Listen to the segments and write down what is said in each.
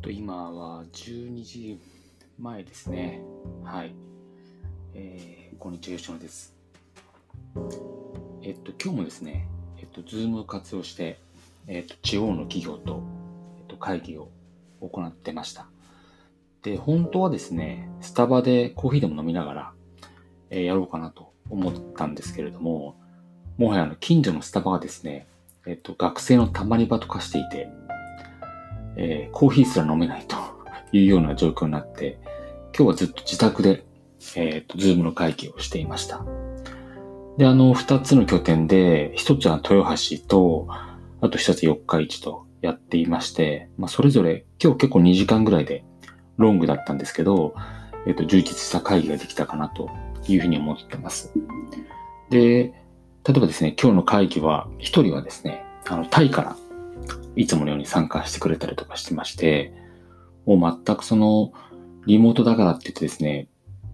と、今は12時前ですね。はい。えー、こんにちは、吉野です。えっと、今日もですね、えっと、ズームを活用して、えっと、地方の企業と、えっと、会議を行ってました。で、本当はですね、スタバでコーヒーでも飲みながら、えー、やろうかなと思ったんですけれども、もはやあの、近所のスタバがですね、えっと、学生のたまり場と化していて、えー、コーヒーすら飲めないと いうような状況になって、今日はずっと自宅で、えっ、ー、と、ズームの会議をしていました。で、あの、二つの拠点で、一つは豊橋と、あと一つ四日市とやっていまして、まあ、それぞれ今日結構2時間ぐらいでロングだったんですけど、えっ、ー、と、充実した会議ができたかなというふうに思ってます。で、例えばですね、今日の会議は、一人はですね、あの、タイからいつものように参加してくれたりとかしてまして、もう全くその、リモートだからって言ってですね、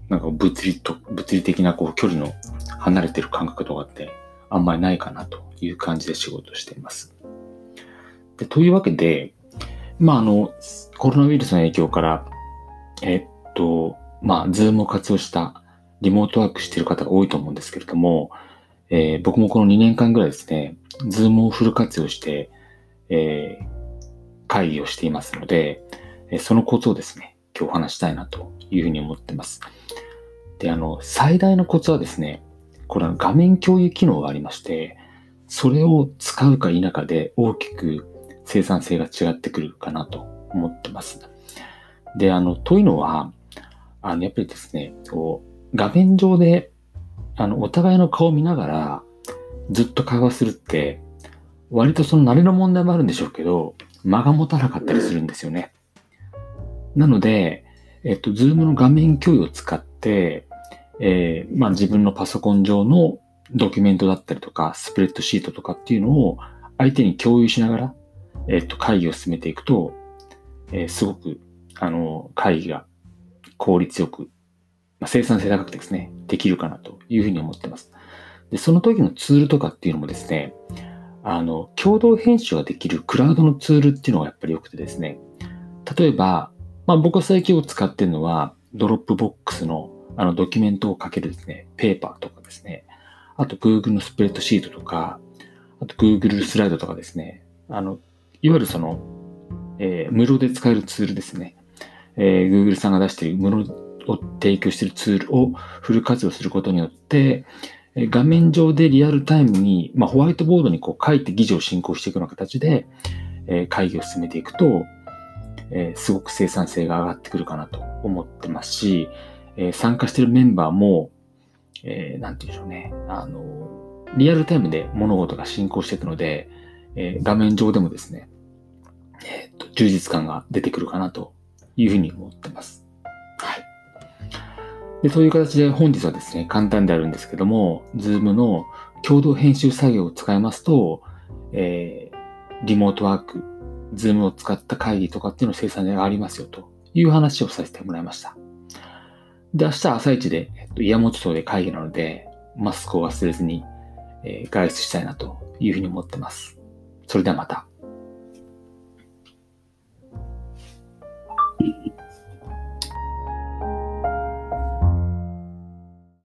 なんか物理と、物理的なこう距離の離れてる感覚とかってあんまりないかなという感じで仕事しています。で、というわけで、まああの、コロナウイルスの影響から、えっと、まあ、ズームを活用したリモートワークしている方が多いと思うんですけれども、えー、僕もこの2年間ぐらいですね、ズームをフル活用して、えー、会議をしていますので、えそのコツをですね、今日お話したいなというふうに思ってます。で、あの、最大のコツはですね、これは画面共有機能がありまして、それを使うか否かで大きく生産性が違ってくるかなと思ってます。で、あの、というのは、あの、やっぱりですね、こう、画面上で、あの、お互いの顔を見ながら、ずっと会話するって、割とその慣れの問題もあるんでしょうけど、間が持たなかったりするんですよね。なので、えっと、ズームの画面共有を使って、えー、まあ自分のパソコン上のドキュメントだったりとか、スプレッドシートとかっていうのを相手に共有しながら、えっと、会議を進めていくと、えー、すごく、あの、会議が効率よく、まあ、生産性高くてですね、できるかなというふうに思ってます。で、その時のツールとかっていうのもですね、あの、共同編集ができるクラウドのツールっていうのがやっぱり良くてですね、例えば、まあ僕は最近を使ってるのは、 Dropbox のあのドキュメントをかけるですね、ペーパーとかですね、あと Google のスプレッドシートとか、あと Google スライドとかですね、あの、いわゆるその、えー、無料で使えるツールですね。えー、Google さんが出している無料を提供しているツールをフル活用することによって、画面上でリアルタイムに、まあ、ホワイトボードにこう書いて議事を進行していくような形で、え、会議を進めていくと、え、すごく生産性が上がってくるかなと思ってますし、え、参加しているメンバーも、えー、て言うんでしょうね、あの、リアルタイムで物事が進行していくので、え、画面上でもですね、えー、と充実感が出てくるかなというふうに思ってます。で、そういう形で本日はですね、簡単であるんですけども、Zoom の共同編集作業を使いますと、えー、リモートワーク、Zoom を使った会議とかっていうの生産性がありますよという話をさせてもらいました。で、明日朝一で、えっと、岩本町で会議なので、マスクを忘れずに、えー、外出したいなというふうに思ってます。それではまた。